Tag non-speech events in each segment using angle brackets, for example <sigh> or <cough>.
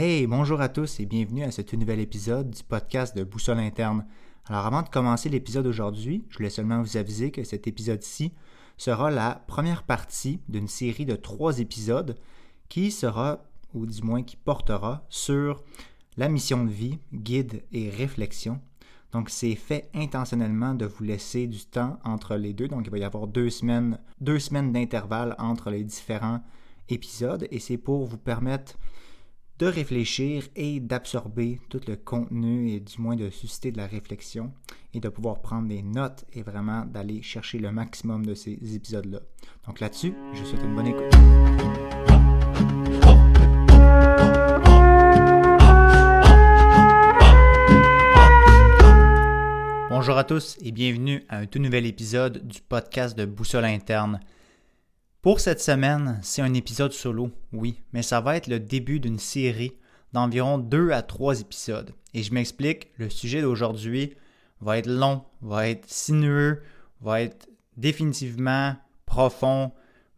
Hey, bonjour à tous et bienvenue à ce nouvel épisode du podcast de Boussole Interne. Alors avant de commencer l'épisode d'aujourd'hui, je voulais seulement vous aviser que cet épisode-ci sera la première partie d'une série de trois épisodes qui sera, ou du moins qui portera, sur la mission de vie, guide et réflexion. Donc c'est fait intentionnellement de vous laisser du temps entre les deux. Donc il va y avoir deux semaines, deux semaines d'intervalle entre les différents épisodes et c'est pour vous permettre de réfléchir et d'absorber tout le contenu et du moins de susciter de la réflexion et de pouvoir prendre des notes et vraiment d'aller chercher le maximum de ces épisodes-là. Donc là-dessus, je vous souhaite une bonne écoute. Bonjour à tous et bienvenue à un tout nouvel épisode du podcast de Boussole interne. Pour cette semaine, c'est un épisode solo, oui, mais ça va être le début d'une série d'environ deux à trois épisodes. Et je m'explique, le sujet d'aujourd'hui va être long, va être sinueux, va être définitivement profond,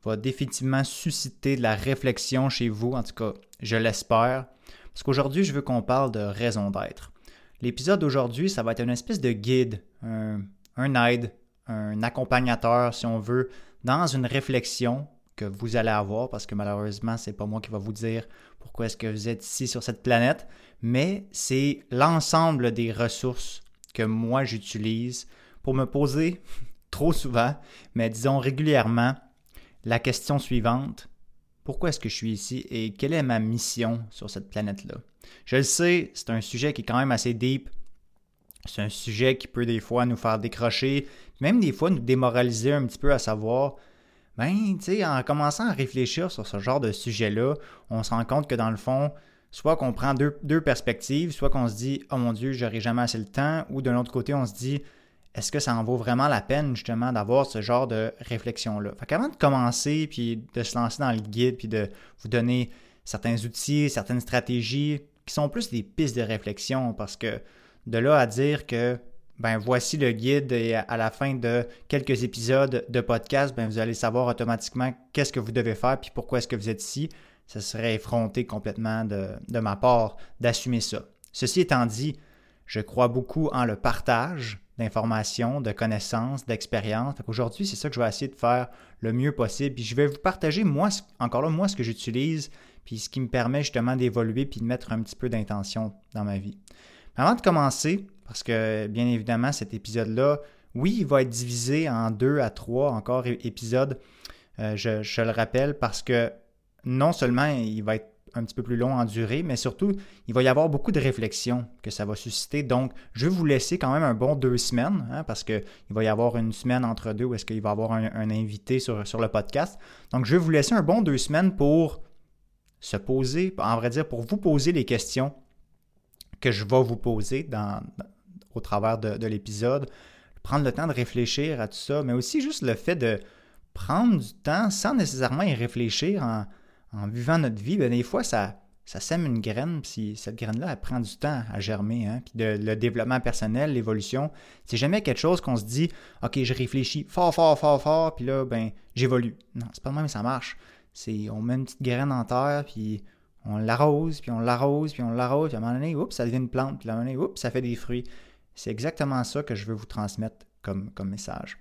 va définitivement susciter de la réflexion chez vous, en tout cas, je l'espère. Parce qu'aujourd'hui, je veux qu'on parle de raison d'être. L'épisode d'aujourd'hui, ça va être une espèce de guide, un, un aide, un accompagnateur, si on veut, dans une réflexion que vous allez avoir, parce que malheureusement, c'est pas moi qui va vous dire pourquoi est-ce que vous êtes ici sur cette planète, mais c'est l'ensemble des ressources que moi j'utilise pour me poser <laughs> trop souvent, mais disons régulièrement, la question suivante pourquoi est-ce que je suis ici et quelle est ma mission sur cette planète-là? Je le sais, c'est un sujet qui est quand même assez deep. C'est un sujet qui peut des fois nous faire décrocher, même des fois nous démoraliser un petit peu à savoir, ben, tu sais, en commençant à réfléchir sur ce genre de sujet-là, on se rend compte que dans le fond, soit qu'on prend deux, perspectives, soit qu'on se dit, oh mon Dieu, j'aurai jamais assez le temps, ou de l'autre côté, on se dit, est-ce que ça en vaut vraiment la peine justement d'avoir ce genre de réflexion-là? Fait qu'avant de commencer, puis de se lancer dans le guide, puis de vous donner certains outils, certaines stratégies qui sont plus des pistes de réflexion, parce que de là à dire que ben voici le guide et à la fin de quelques épisodes de podcast, ben vous allez savoir automatiquement qu'est-ce que vous devez faire puis pourquoi est-ce que vous êtes ici. Ce serait effronté complètement de, ma part d'assumer ça. Ceci étant dit, je crois beaucoup en le partage d'informations, de connaissances, d'expériences. Aujourd'hui, c'est ça que je vais essayer de faire le mieux possible. Puis je vais vous partager, moi, encore là, moi, ce que j'utilise, puis ce qui me permet justement d'évoluer puis de mettre un petit peu d'intention dans ma vie. Avant de commencer, parce que bien évidemment, cet épisode-là, oui, il va être divisé en deux à trois encore épisodes, euh, je, le rappelle, parce que non seulement il va être un petit peu plus long en durée, mais surtout, il va y avoir beaucoup de réflexions que ça va susciter. Donc, je vais vous laisser quand même un bon deux semaines, hein, parce qu'il va y avoir une semaine entre deux où est-ce qu'il va y avoir un, un invité sur, sur, le podcast. Donc, je vais vous laisser un bon deux semaines pour se poser, en vrai dire, pour vous poser les questions que je vais vous poser au travers de, l'épisode, prendre le temps de réfléchir à tout ça, mais aussi juste le fait de prendre du temps sans nécessairement y réfléchir en, vivant notre vie, bien, des fois, ça, ça sème une graine, puis cette graine-là, elle prend du temps à germer. Hein? Puis le développement personnel, l'évolution, c'est jamais quelque chose qu'on se dit, OK, je réfléchis fort, fort, fort, fort, puis là, ben, j'évolue. Non, c'est pas le même, ça marche. C'est, on met une petite graine en terre, puis on l'arrose, puis on l'arrose, puis on l'arrose, puis à un moment donné, oups, ça devient une plante, puis à un moment donné, oups, ça fait des fruits. C'est exactement ça que je veux vous transmettre comme, message.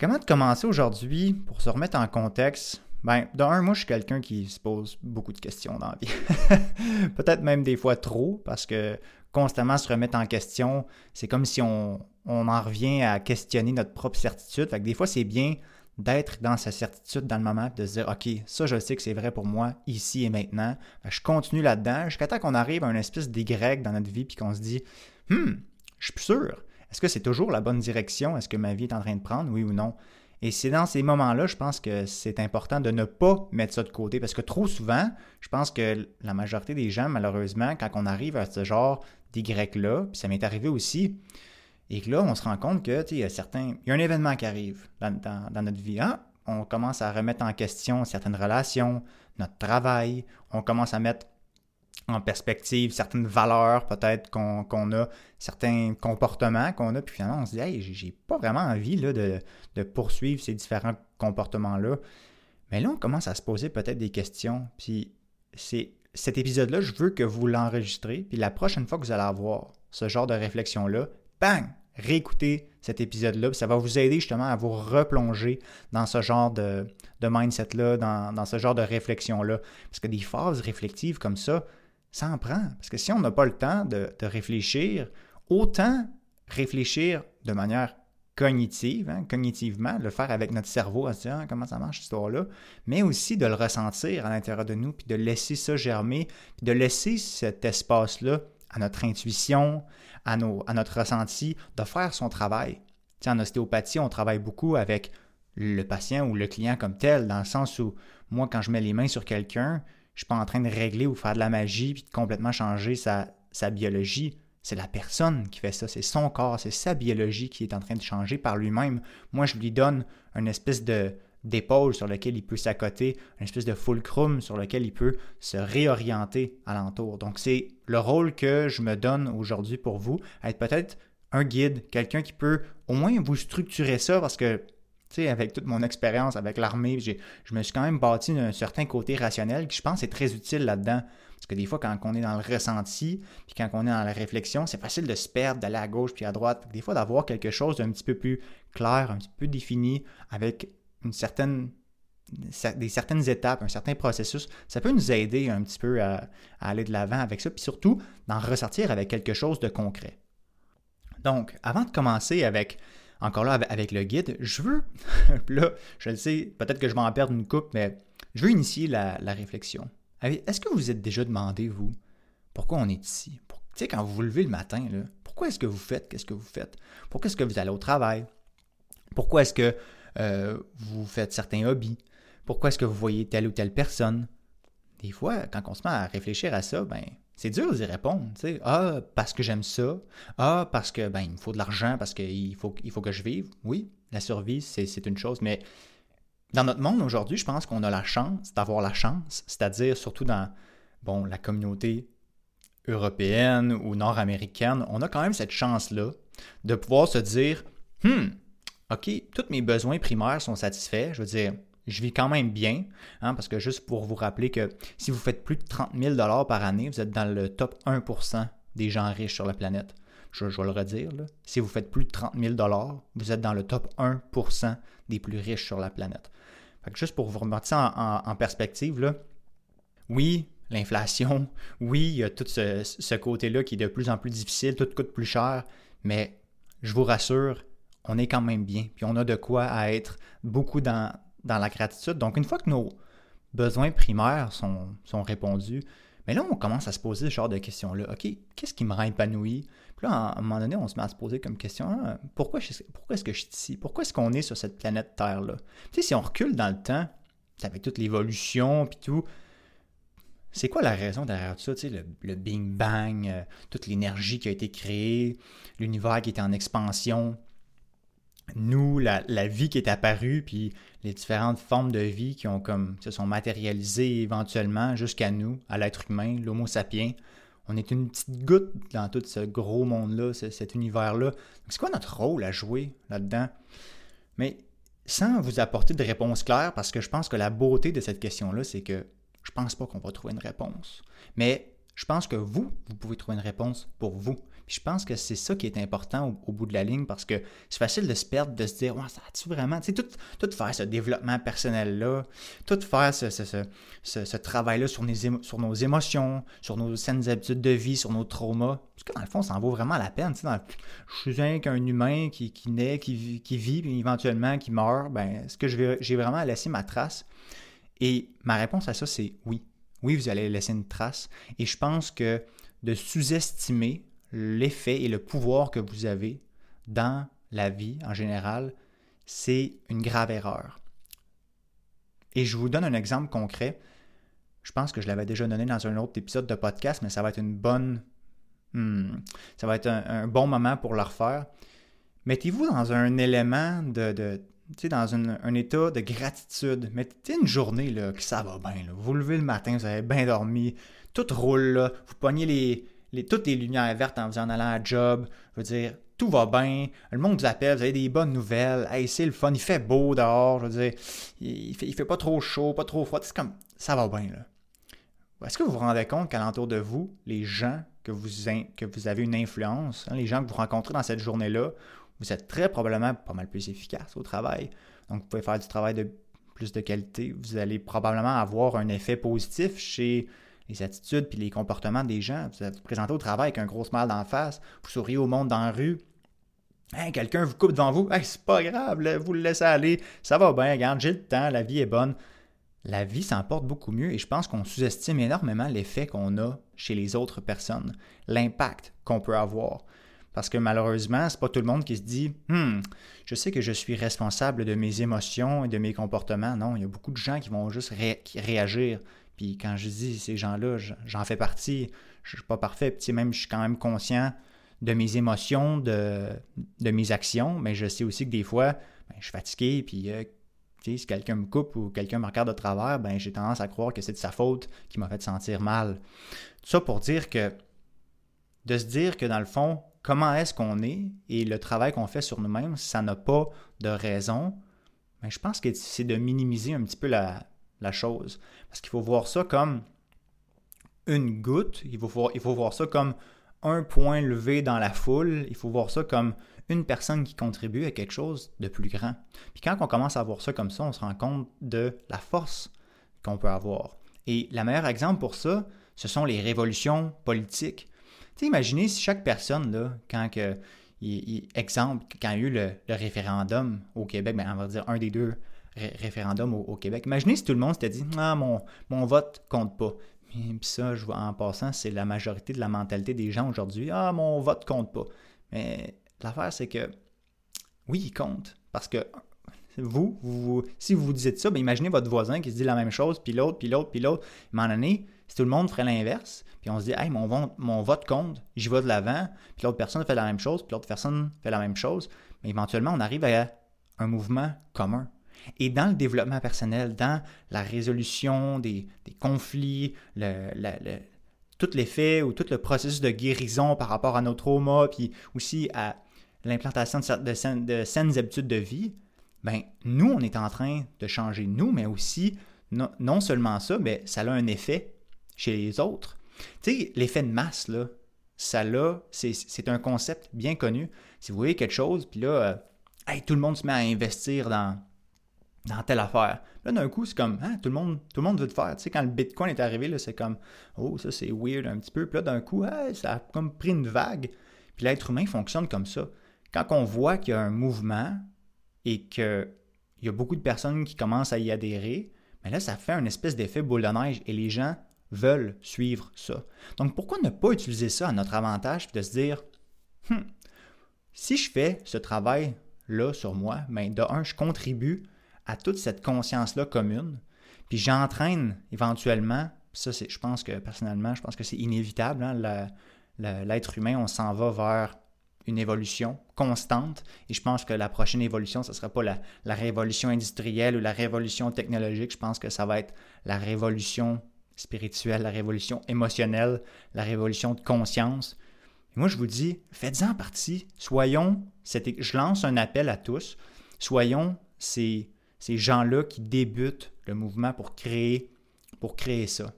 Comment commencer aujourd'hui pour se remettre en contexte? Ben, d'un, moi, je suis quelqu'un qui se pose beaucoup de questions dans la vie. <laughs> Peut-être même des fois trop, parce que constamment se remettre en question, c'est comme si on, on, en revient à questionner notre propre certitude. Fait que des fois, c'est bien d'être dans sa certitude dans le moment, de se dire, OK, ça, je sais que c'est vrai pour moi, ici et maintenant. je continue là-dedans jusqu'à temps qu'on arrive à une espèce d'Y dans notre vie, puis qu'on se dit, hmm, je suis plus sûr. Est-ce que c'est toujours la bonne direction? Est-ce que ma vie est en train de prendre, oui ou non? Et c'est dans ces moments-là, je pense que c'est important de ne pas mettre ça de côté parce que trop souvent, je pense que la majorité des gens, malheureusement, quand on arrive à ce genre d'Y-là, puis ça m'est arrivé aussi, et que là, on se rend compte que, il y a certains, il y a un événement qui arrive dans, notre vie. Hein? On commence à remettre en question certaines relations, notre travail, on commence à mettre en perspective certaines valeurs peut-être qu'on a, certains comportements qu'on a, puis finalement on se dit Hey, j'ai pas vraiment envie de, poursuivre ces différents comportements-là. Mais là, on commence à se poser peut-être des questions, puis cet épisode-là, je veux que vous l'enregistrez, puis la prochaine fois que vous allez avoir ce genre de réflexion-là, bang, réécoutez cet épisode-là, ça va vous aider justement à vous replonger dans ce genre de, mindset-là, dans, ce genre de réflexion-là. Parce que des phases réflectives comme ça, ça en prend. Parce que si on n'a pas le temps de, réfléchir, autant réfléchir de manière cognitive, hein, cognitivement, le faire avec notre cerveau, à se dire ah, comment ça marche cette histoire-là, mais aussi de le ressentir à l'intérieur de nous, puis de laisser ça germer, puis de laisser cet espace-là à notre intuition, à, notre ressenti, de faire son travail. en ostéopathie, on travaille beaucoup avec le patient ou le client comme tel, dans le sens où moi, quand je mets les mains sur quelqu'un, je ne suis pas en train de régler ou faire de la magie puis de complètement changer sa, sa biologie. C'est la personne qui fait ça, c'est son corps, c'est sa biologie qui est en train de changer par lui-même. Moi, je lui donne une espèce de, d'épaule sur lequel il peut s'accoter, une espèce de fulcrum sur lequel il peut se réorienter alentour. Donc c'est le rôle que je me donne aujourd'hui pour vous, être peut-être un guide, quelqu'un qui peut au moins vous structurer ça parce que tu sais, avec toute mon expérience avec l'armée, je me suis quand même bâti un certain côté rationnel qui, je pense, est très utile là-dedans. Parce que des fois, quand on est dans le ressenti, puis quand on est dans la réflexion, c'est facile de se perdre, d'aller à gauche puis à droite. Des fois, d'avoir quelque chose d'un petit peu plus clair, un petit peu défini, avec une certaine des certaines étapes, un certain processus, ça peut nous aider un petit peu à, aller de l'avant avec ça, puis surtout d'en ressortir avec quelque chose de concret. Donc, avant de commencer avec, encore là, avec le guide, je veux, <laughs> là, je le sais, peut-être que je vais en perdre une coupe, mais je veux initier la, réflexion. Est-ce que vous êtes déjà demandé, vous, pourquoi on est ici? Tu sais, quand vous vous levez le matin, pourquoi est-ce que vous faites qu'est-ce que vous faites? Pourquoi est-ce que vous allez au travail? Pourquoi est-ce que euh, vous faites certains hobbies, pourquoi est-ce que vous voyez telle ou telle personne? Des fois, quand on se met à réfléchir à ça, ben, c'est dur d'y répondre. Ah, parce que j'aime ça. Ah, parce que ben, il me faut de l'argent, parce qu'il faut, il faut que je vive. Oui, la survie, c'est une chose, mais dans notre monde aujourd'hui, je pense qu'on a la chance d'avoir la chance, c'est-à-dire surtout dans bon, la communauté européenne ou nord-américaine, on a quand même cette chance-là de pouvoir se dire Hum, OK, tous mes besoins primaires sont satisfaits. Je veux dire, je vis quand même bien, hein, parce que juste pour vous rappeler que si vous faites plus de 30 000 par année, vous êtes dans le top 1% des gens riches sur la planète. Je, vais le redire. Si vous faites plus de 30 000 vous êtes dans le top 1% des plus riches sur la planète. juste pour vous remettre ça en, perspective, oui, l'inflation, <laughs> oui, il y a tout ce côté-là qui est de plus en plus difficile, tout coûte plus cher, mais je vous rassure, on est quand même bien. Puis on a de quoi être beaucoup dans, dans la gratitude. Donc, une fois que nos besoins primaires sont, sont répondus, mais là, on commence à se poser ce genre de questions-là. OK, qu'est-ce qui me rend épanoui? Puis là, à un moment donné, on se met à se poser comme question ah, pourquoi, pourquoi est-ce que je suis ici? Pourquoi est-ce qu'on est sur cette planète Terre-là? Tu sais, si on recule dans le temps, avec toute l'évolution puis tout, c'est quoi la raison derrière tout ça? Tu sais, le, le Big Bang, euh, toute l'énergie qui a été créée, l'univers qui était en expansion, nous, la, vie qui est apparue, puis les différentes formes de vie qui ont comme se sont matérialisées éventuellement jusqu'à nous, à l'être humain, l'Homo sapiens. On est une petite goutte dans tout ce gros monde-là, cet univers-là. C'est quoi notre rôle à jouer là-dedans? Mais sans vous apporter de réponse claire, parce que je pense que la beauté de cette question-là, c'est que je pense pas qu'on va trouver une réponse. Mais je pense que vous, vous pouvez trouver une réponse pour vous je pense que c'est ça qui est important au, bout de la ligne parce que c'est facile de se perdre, de se dire, ouais, ça a-tu vraiment, tu sais, tout, faire ce développement personnel-là, tout faire ce, ce, ce, travail-là sur, sur, nos émotions, sur nos saines habitudes de vie, sur nos traumas, parce que dans le fond, ça en vaut vraiment la peine. Tu sais, je suis un, qu'un humain qui, qui naît, qui, qui vit, puis éventuellement qui meurt, ben, est-ce que j'ai vraiment laissé ma trace? Et ma réponse à ça, c'est oui. Oui, vous allez laisser une trace. Et je pense que de sous-estimer l'effet et le pouvoir que vous avez dans la vie en général, c'est une grave erreur. Et je vous donne un exemple concret. Je pense que je l'avais déjà donné dans un autre épisode de podcast, mais ça va être une bonne. Hmm, ça va être un, bon moment pour le refaire. Mettez-vous dans un élément de. de dans un, état de gratitude. Mettez une journée là, que ça va bien. Vous vous levez le matin, vous avez bien dormi, tout roule, vous pognez les, toutes les lumières vertes en, en allant à job. Je veux dire, tout va bien. Le monde vous appelle, vous avez des bonnes nouvelles. Hey, c'est le fun, il fait beau dehors. Je veux dire, il fait, fait pas trop chaud, pas trop froid. C'est comme, ça va bien, là. est-ce que vous vous rendez compte qu'alentour de vous, les gens que vous, que vous avez une influence, hein, les gens que vous rencontrez dans cette journée-là, vous êtes très probablement pas mal plus efficace au travail. Donc, vous pouvez faire du travail de plus de qualité. Vous allez probablement avoir un effet positif chez les attitudes puis les comportements des gens. Vous êtes présenté au travail avec un gros smile d'en face, vous souriez au monde dans la rue. quelqu'un vous coupe devant vous, c'est pas grave, vous le laissez aller, ça va bien, regarde, j'ai le temps, la vie est bonne la vie s'en porte beaucoup mieux et je pense qu'on sous-estime énormément l'effet qu'on a chez les autres personnes, l'impact qu'on peut avoir. Parce que malheureusement, c'est pas tout le monde qui se dit Hum, je sais que je suis responsable de mes émotions et de mes comportements. Non, il y a beaucoup de gens qui vont juste réagir. Puis quand je dis ces gens-là, j'en fais partie. Je suis pas parfait. Puis même, je suis quand même conscient de mes émotions, de, de mes actions, mais je sais aussi que des fois, ben, je suis fatigué, puis euh, si quelqu'un me coupe ou quelqu'un me regarde de travers, ben, j'ai tendance à croire que c'est de sa faute qui m'a fait sentir mal. Tout ça pour dire que, de se dire que dans le fond, comment est-ce qu'on est et le travail qu'on fait sur nous-mêmes, ça n'a pas de raison, ben, je pense que c'est de minimiser un petit peu la, chose. Parce qu'il faut voir ça comme une goutte, il faut, il voir ça comme un point levé dans la foule, il faut voir ça comme une personne qui contribue à quelque chose de plus grand. Puis quand on commence à voir ça comme ça, on se rend compte de la force qu'on peut avoir. Et le meilleur exemple pour ça, ce sont les révolutions politiques. Tu imaginez si chaque personne, là, quand que, exemple, quand il y a eu le, référendum au Québec, ben, on va dire un des deux référendums au, Québec, imaginez si tout le monde s'était dit Ah, mon, mon vote compte pas. Puis ça, je vois, en passant, c'est la majorité de la mentalité des gens aujourd'hui. Ah, mon vote compte pas. Mais L'affaire, c'est que oui, il compte. Parce que vous, vous si vous vous dites ça, bien, imaginez votre voisin qui se dit la même chose, puis l'autre, puis l'autre, puis l'autre. Un moment donné, si tout le monde ferait l'inverse, puis on se dit, hey, mon, vote, mon vote compte, j'y vais de l'avant, puis l'autre personne fait la même chose, puis l'autre personne fait la même chose, mais éventuellement, on arrive à un mouvement commun. Et dans le développement personnel, dans la résolution des, conflits, tout l'effet ou tout le processus de guérison par rapport à nos traumas, puis aussi à l'implantation de, saines habitudes de vie, ben, nous, on est en train de changer nous, mais aussi, non, seulement ça, mais ça a un effet chez les autres. Tu sais, l'effet de masse, là, ça c'est un concept bien connu. Si vous voyez quelque chose, puis là, euh, tout le monde se met à investir dans, dans telle affaire. Là, d'un coup, c'est comme, hein, tout, le monde, tout le monde veut le faire. Tu sais, quand le Bitcoin est arrivé, c'est comme, oh, ça c'est weird un petit peu. Puis là, d'un coup, ça a comme pris une vague. Puis l'être humain fonctionne comme ça quand on voit qu'il y a un mouvement et qu'il y a beaucoup de personnes qui commencent à y adhérer, mais là, ça fait un espèce d'effet boule de neige et les gens veulent suivre ça. Donc, pourquoi ne pas utiliser ça à notre avantage et de se dire, hmm, si je fais ce travail-là sur moi, ben, de un, je contribue à toute cette conscience-là commune, puis j'entraîne éventuellement, ça, c'est, je pense que personnellement, je pense que c'est inévitable, hein, l'être humain, on s'en va vers une évolution constante. Et je pense que la prochaine évolution, ce ne sera pas la, révolution industrielle ou la révolution technologique. Je pense que ça va être la révolution spirituelle, la révolution émotionnelle, la révolution de conscience. Moi, je vous dis, faites-en partie. Soyons, je lance un appel à tous. Soyons ces, ces gens-là qui débutent le mouvement pour créer, pour ça,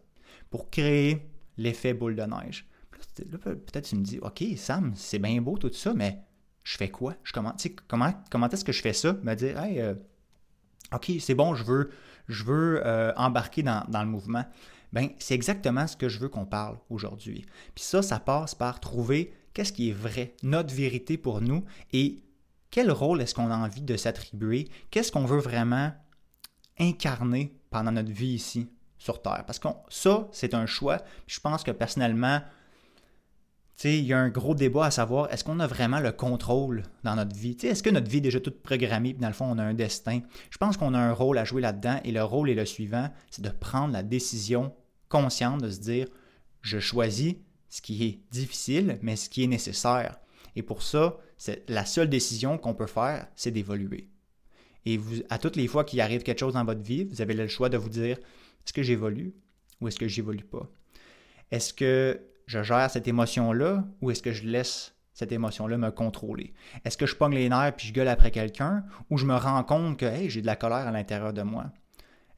pour créer l'effet boule de neige peut-être tu me dis, OK, Sam, c'est bien beau tout ça, mais je fais quoi? Je, comment comment, comment est-ce que je fais ça? Me dire, hey, euh, OK, c'est bon, je veux, je veux euh, embarquer dans, le mouvement. Ben, c'est exactement ce que je veux qu'on parle aujourd'hui. Puis ça, ça passe par trouver qu'est-ce qui est vrai, notre vérité pour nous et quel rôle est-ce qu'on a envie de s'attribuer, qu'est-ce qu'on veut vraiment incarner pendant notre vie ici sur Terre? Parce que ça, c'est un choix. Je pense que personnellement, il y a un gros débat à savoir est-ce qu'on a vraiment le contrôle dans notre vie? Est-ce que notre vie est déjà toute programmée, puis dans le fond, on a un destin? Je pense qu'on a un rôle à jouer là-dedans, et le rôle est le suivant c'est de prendre la décision consciente de se dire je choisis ce qui est difficile, mais ce qui est nécessaire. Et pour ça, la seule décision qu'on peut faire, c'est d'évoluer. Et vous, à toutes les fois qu'il arrive quelque chose dans votre vie, vous avez le choix de vous dire est-ce que j'évolue ou est-ce que j'évolue pas? Est-ce que je gère cette émotion-là ou est-ce que je laisse cette émotion-là me contrôler? Est-ce que je pogne les nerfs puis je gueule après quelqu'un ou je me rends compte que hey, j'ai de la colère à l'intérieur de moi?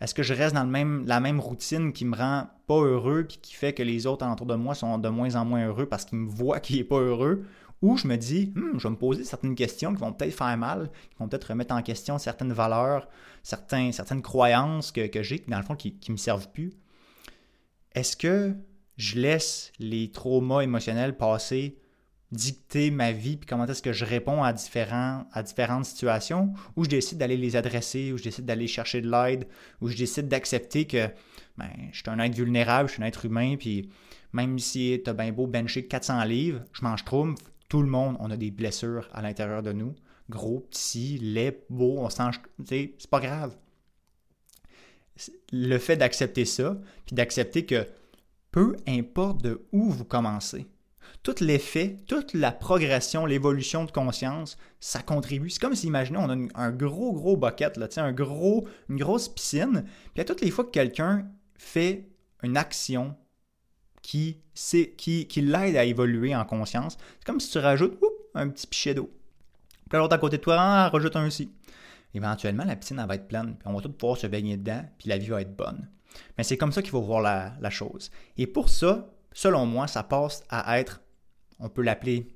Est-ce que je reste dans le même, la même routine qui me rend pas heureux puis qui fait que les autres alentour de moi sont de moins en moins heureux parce qu'ils me voient qu'il n'est pas heureux? Ou je me dis, hmm, je vais me poser certaines questions qui vont peut-être faire mal, qui vont peut-être remettre en question certaines valeurs, certains, certaines croyances que, j'ai, dans le fond, qui ne me servent plus. Est-ce que je laisse les traumas émotionnels passer dicter ma vie, puis comment est-ce que je réponds à, différents, à différentes situations, ou je décide d'aller les adresser, ou je décide d'aller chercher de l'aide, ou je décide d'accepter que ben, je suis un être vulnérable, je suis un être humain, puis même si tu as bien beau bencher 400 livres, je mange trop, tout le monde, on a des blessures à l'intérieur de nous, gros, petits, laid, beau, on sent, c'est pas grave. Le fait d'accepter ça, puis d'accepter que peu importe de où vous commencez, tout l'effet, toute la progression, l'évolution de conscience, ça contribue. C'est comme si, imaginez, on a un gros, gros bucket, là, un gros, une grosse piscine, puis à toutes les fois que quelqu'un fait une action qui, qui, qui l'aide à évoluer en conscience, c'est comme si tu rajoutes un petit pichet d'eau. Puis l'autre à côté de toi, ah, rajoute un aussi. Éventuellement, la piscine va être pleine, puis on va tout pouvoir se baigner dedans, puis la vie va être bonne. Mais c'est comme ça qu'il faut voir la, la chose. Et pour ça, selon moi, ça passe à être on peut l'appeler,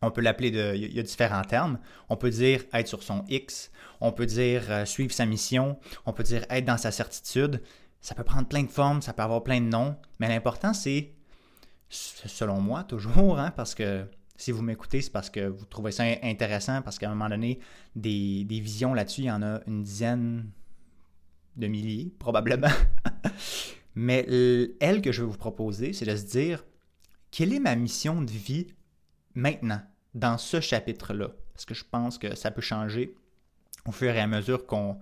on peut l'appeler de. Il y a différents termes. On peut dire être sur son X, on peut dire euh, suivre sa mission, on peut dire être dans sa certitude. Ça peut prendre plein de formes, ça peut avoir plein de noms, mais l'important, c'est, selon moi, <laughs> toujours, hein, parce que si vous m'écoutez, c'est parce que vous trouvez ça intéressant, parce qu'à un moment donné, des, des visions là-dessus, il y en a une dizaine de milliers, <laughs> probablement. mais elle que je vais vous proposer, c'est de se dire quelle est ma mission de vie maintenant, dans ce chapitre-là? Parce que je pense que ça peut changer au fur et à mesure qu'on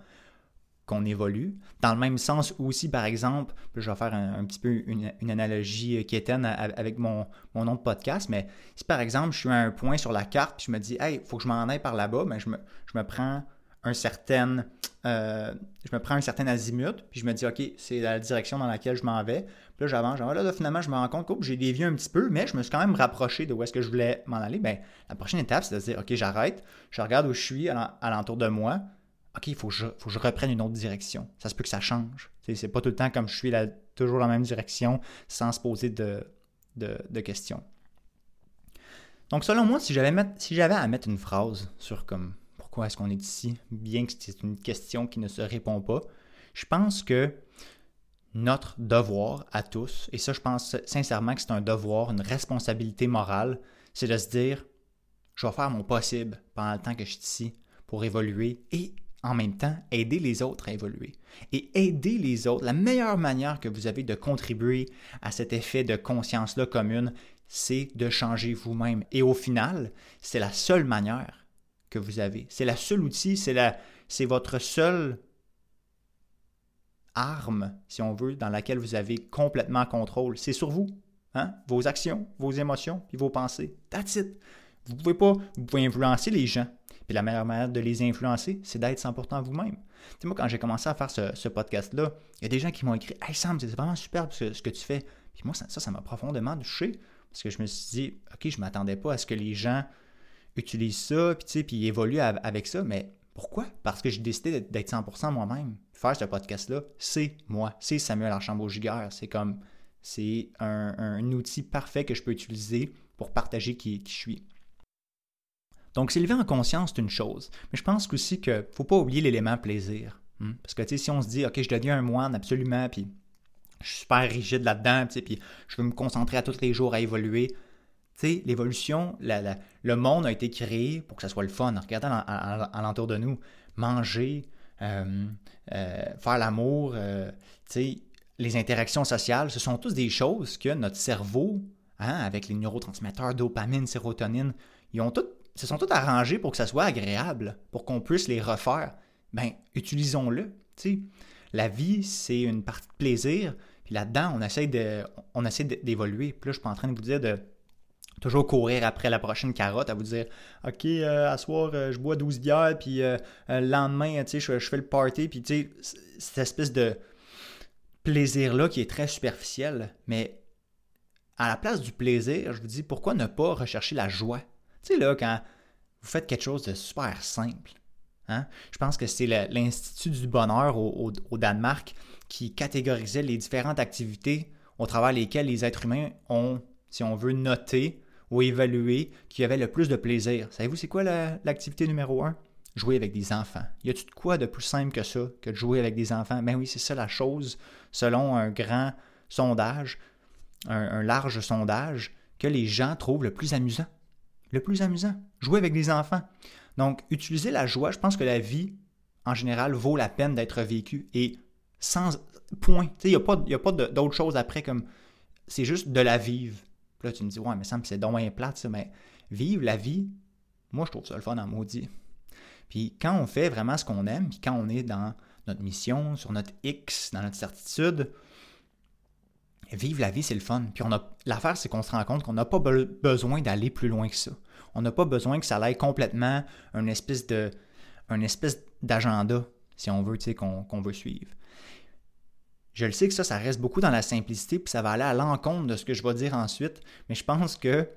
qu'on évolue. Dans le même sens aussi, par exemple, je vais faire un, petit peu une, analogie qui est avec mon, mon, nom de podcast, mais si par exemple je suis à un point sur la carte, puis je me dis, hey, il faut que je m'en aille par là-bas, ben, je me, je me prends un certain, euh, je me prends un certain azimut, puis je me dis, OK, c'est la direction dans laquelle je m'en vais. Puis là, j'avance, genre, là, finalement, je me rends compte que j'ai dévié un petit peu, mais je me suis quand même rapproché de où est-ce que je voulais m'en aller. Bien, la prochaine étape, c'est de dire, OK, j'arrête, je regarde où je suis alentour de moi. Il faut que, je, faut je reprenne une autre direction. Ça se peut que ça change. C'est pas tout le temps comme je suis toujours dans la même direction sans se poser de, de, questions. Donc, selon moi, si j'avais si à mettre une phrase sur comme pourquoi est-ce qu'on est ici, bien que c'est une question qui ne se répond pas, je pense que notre devoir à tous, et ça je pense sincèrement que c'est un devoir, une responsabilité morale, c'est de se dire, je vais faire mon possible pendant le temps que je suis ici pour évoluer et en même temps aider les autres à évoluer. Et aider les autres, la meilleure manière que vous avez de contribuer à cet effet de conscience-là commune, c'est de changer vous-même. Et au final, c'est la seule manière que vous avez. C'est la seule outil, c'est, votre seule arme, si on veut, dans laquelle vous avez complètement contrôle. C'est sur vous. Hein? Vos actions, vos émotions, puis vos pensées. That's it. Vous pouvez pas, vous pouvez influencer les gens. Puis la meilleure manière de les influencer, c'est d'être 100% vous-même. Tu moi, quand j'ai commencé à faire ce, podcast-là, il y a des gens qui m'ont écrit Hey Sam, c'est vraiment super ce, ce que tu fais. Puis moi, ça, ça m'a profondément touché. Parce que je me suis dit, OK, je ne m'attendais pas à ce que les gens utilise ça, puis, puis évolue avec ça. Mais pourquoi? Parce que j'ai décidé d'être 100% moi-même. Faire ce podcast-là, c'est moi. C'est Samuel Archambault-Giguère. C'est comme, c'est un, outil parfait que je peux utiliser pour partager qui, je suis. Donc, s'élever en conscience, c'est une chose. Mais je pense aussi qu'il ne faut pas oublier l'élément plaisir. Hmm? Parce que, tu sais, si on se dit, OK, je deviens un moine absolument, puis je suis super rigide là-dedans, puis je veux me concentrer à tous les jours à évoluer, l'évolution, le monde a été créé pour que ça soit le fun. Regardez alentour de nous, manger, euh, euh, faire l'amour, euh, les interactions sociales, ce sont tous des choses que notre cerveau, hein, avec les neurotransmetteurs dopamine, sérotonine, ils ont tout, se sont tous arrangés pour que ça soit agréable, pour qu'on puisse les refaire. Ben, utilisons-le. La vie, c'est une partie de plaisir, puis là-dedans, on essaie de, on essaie d'évoluer. Puis là, je suis pas en train de vous dire de toujours courir après la prochaine carotte, à vous dire OK, euh, à soir, euh, je bois 12 bières, puis euh, le lendemain, sais, je, fais le party, puis tu sais, cette espèce de plaisir-là qui est très superficiel, mais à la place du plaisir, je vous dis pourquoi ne pas rechercher la joie? Tu sais, là, quand vous faites quelque chose de super simple, Hein? Je pense que c'est l'Institut du bonheur au, Danemark qui catégorisait les différentes activités au travers lesquelles les êtres humains ont, si on veut, noté ou évalué qui avait le plus de plaisir. Savez-vous, c'est quoi l'activité numéro un? Jouer avec des enfants. Y a-tu de quoi de plus simple que ça, que de jouer avec des enfants? Ben oui, c'est ça la chose, selon un grand sondage, un large sondage, que les gens trouvent le plus amusant. Le plus amusant, jouer avec des enfants. Donc, utiliser la joie, je pense que la vie, en général, vaut la peine d'être vécue et sans point. Il n'y a pas, d'autre chose après comme c'est juste de la vivre. là, tu me dis, ouais, mais ça c'est dommage plate, ça, mais vivre la vie, moi, je trouve ça le fun en maudit. Puis quand on fait vraiment ce qu'on aime, puis quand on est dans notre mission, sur notre X, dans notre certitude, vivre la vie, c'est le fun. Puis on a l'affaire, c'est qu'on se rend compte qu'on n'a pas besoin d'aller plus loin que ça. On n'a pas besoin que ça aille complètement un espèce de espèce d'agenda, si on veut, qu'on veut suivre. Je le sais que ça, ça reste beaucoup dans la simplicité, puis ça va aller à l'encontre de ce que je vais dire ensuite, mais je pense que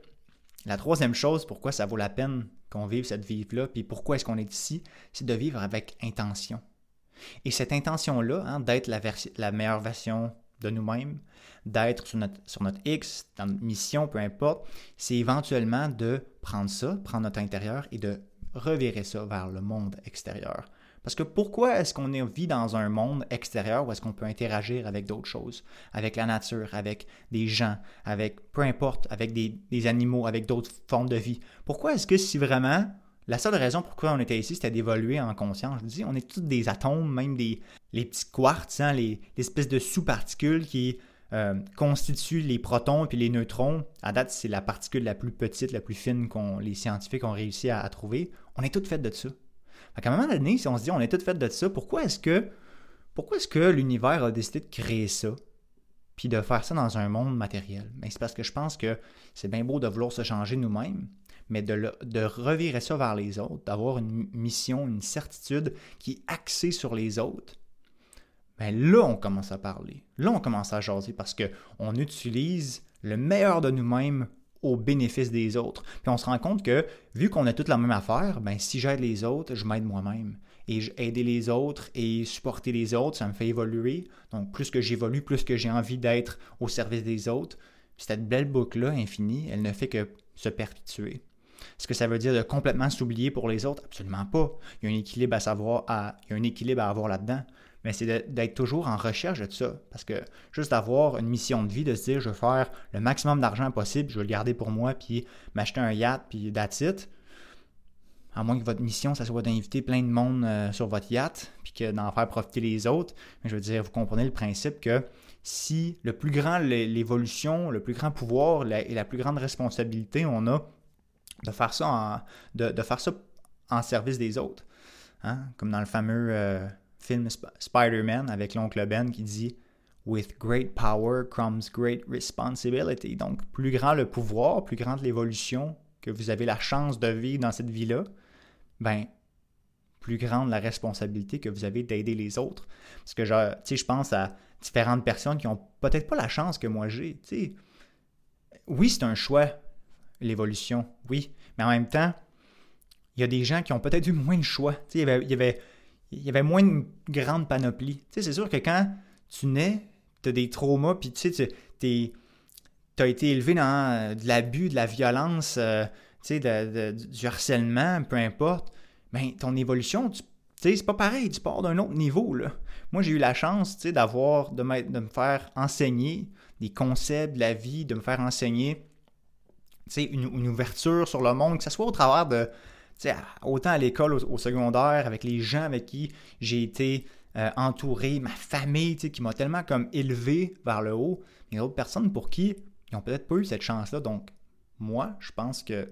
la troisième chose, pourquoi ça vaut la peine qu'on vive cette vie-là, puis pourquoi est-ce qu'on est ici, c'est de vivre avec intention. Et cette intention-là, hein, d'être la, meilleure version de nous-mêmes, d'être sur notre, sur notre X, dans notre mission, peu importe, c'est éventuellement de prendre ça, prendre notre intérieur et de revirer ça vers le monde extérieur. Parce que pourquoi est-ce qu'on vit dans un monde extérieur où est-ce qu'on peut interagir avec d'autres choses, avec la nature, avec des gens, avec peu importe, avec des, des animaux, avec d'autres formes de vie? Pourquoi est-ce que si vraiment la seule raison pourquoi on était ici, c'était d'évoluer en conscience. Je dis, on est tous des atomes, même des les petits quartz, hein, les, espèces de sous-particules qui euh, constituent les protons et les neutrons. À date, c'est la particule la plus petite, la plus fine que les scientifiques ont réussi à, trouver. On est tous faits de ça. À un moment donné, si on se dit on est tous faits de ça, pourquoi est-ce que pourquoi est-ce que l'univers a décidé de créer ça? Puis de faire ça dans un monde matériel? Mais c'est parce que je pense que c'est bien beau de vouloir se changer nous-mêmes, mais de, revirer ça vers les autres, d'avoir une mission, une certitude qui est axée sur les autres, bien là, on commence à parler. Là, on commence à jaser parce qu'on utilise le meilleur de nous-mêmes au bénéfice des autres. Puis on se rend compte que, vu qu'on a toute la même affaire, ben si j'aide les autres, je m'aide moi-même. Et aider les autres et supporter les autres, ça me fait évoluer. Donc, plus que j'évolue, plus que j'ai envie d'être au service des autres. Puis cette belle boucle-là, infinie, elle ne fait que se perpétuer. Est-ce que ça veut dire de complètement s'oublier pour les autres? Absolument pas. Il y a un équilibre à savoir, il y a un équilibre à avoir là-dedans. Mais c'est d'être toujours en recherche de ça. Parce que juste d'avoir une mission de vie, de se dire je veux faire le maximum d'argent possible, je veux le garder pour moi, puis m'acheter un yacht, puis it. À moins que votre mission, ça soit d'inviter plein de monde euh, sur votre yacht, puis que d'en faire profiter les autres. Mais je veux dire, vous comprenez le principe que si le plus grand, l'évolution, le plus grand pouvoir et la plus grande responsabilité on a de faire ça en, de, faire ça en service des autres. Hein? Comme dans le fameux euh, film Spider-Man avec l'oncle Ben qui dit With great power comes great responsibility. Donc, plus grand le pouvoir, plus grande l'évolution que vous avez la chance de vivre dans cette vie-là, ben, plus grande la responsabilité que vous avez d'aider les autres. Parce que, je pense à différentes personnes qui ont peut-être pas la chance que moi j'ai. Oui, c'est un choix l'évolution, oui. Mais en même temps, il y a des gens qui ont peut-être eu moins de choix. Il y, avait, moins de grande panoplie. C'est sûr que quand tu nais, tu as des traumas, puis tu as été élevé dans euh, de l'abus, de la violence, euh, du harcèlement, peu importe, ben, ton évolution, tu c'est pas pareil, tu pars d'un autre niveau. Là. Moi, j'ai eu la chance d'avoir, de, de me faire enseigner des concepts de la vie, de me faire enseigner une, ouverture sur le monde, que ce soit au travers de, autant à l'école, au, secondaire, avec les gens avec qui j'ai été euh, entouré, ma famille, qui m'a tellement comme élevé vers le haut, mais d'autres personnes pour qui ils n'ont peut-être pas eu cette chance-là. Donc, moi, je pense que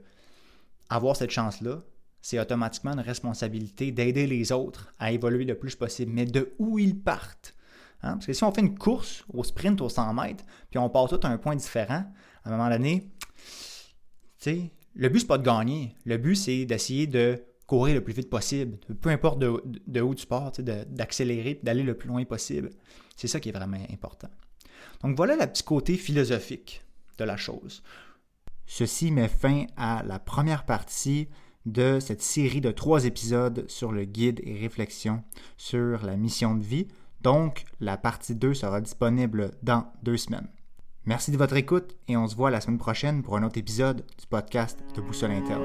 avoir cette chance-là, c'est automatiquement une responsabilité d'aider les autres à évoluer le plus possible. Mais de où ils partent? Hein? Parce que si on fait une course au sprint au 100 mètres, puis on part tout à un point différent, à un moment donné, le but, c'est pas de gagner. Le but, c'est d'essayer de courir le plus vite possible. Peu importe de, où tu pars, d'accélérer d'aller le plus loin possible. C'est ça qui est vraiment important. Donc voilà le petit côté philosophique de la chose. Ceci met fin à la première partie de cette série de trois épisodes sur le guide et réflexion sur la mission de vie. Donc, la partie 2 sera disponible dans deux semaines. Merci de votre écoute et on se voit la semaine prochaine pour un autre épisode du podcast de Boussole Interne.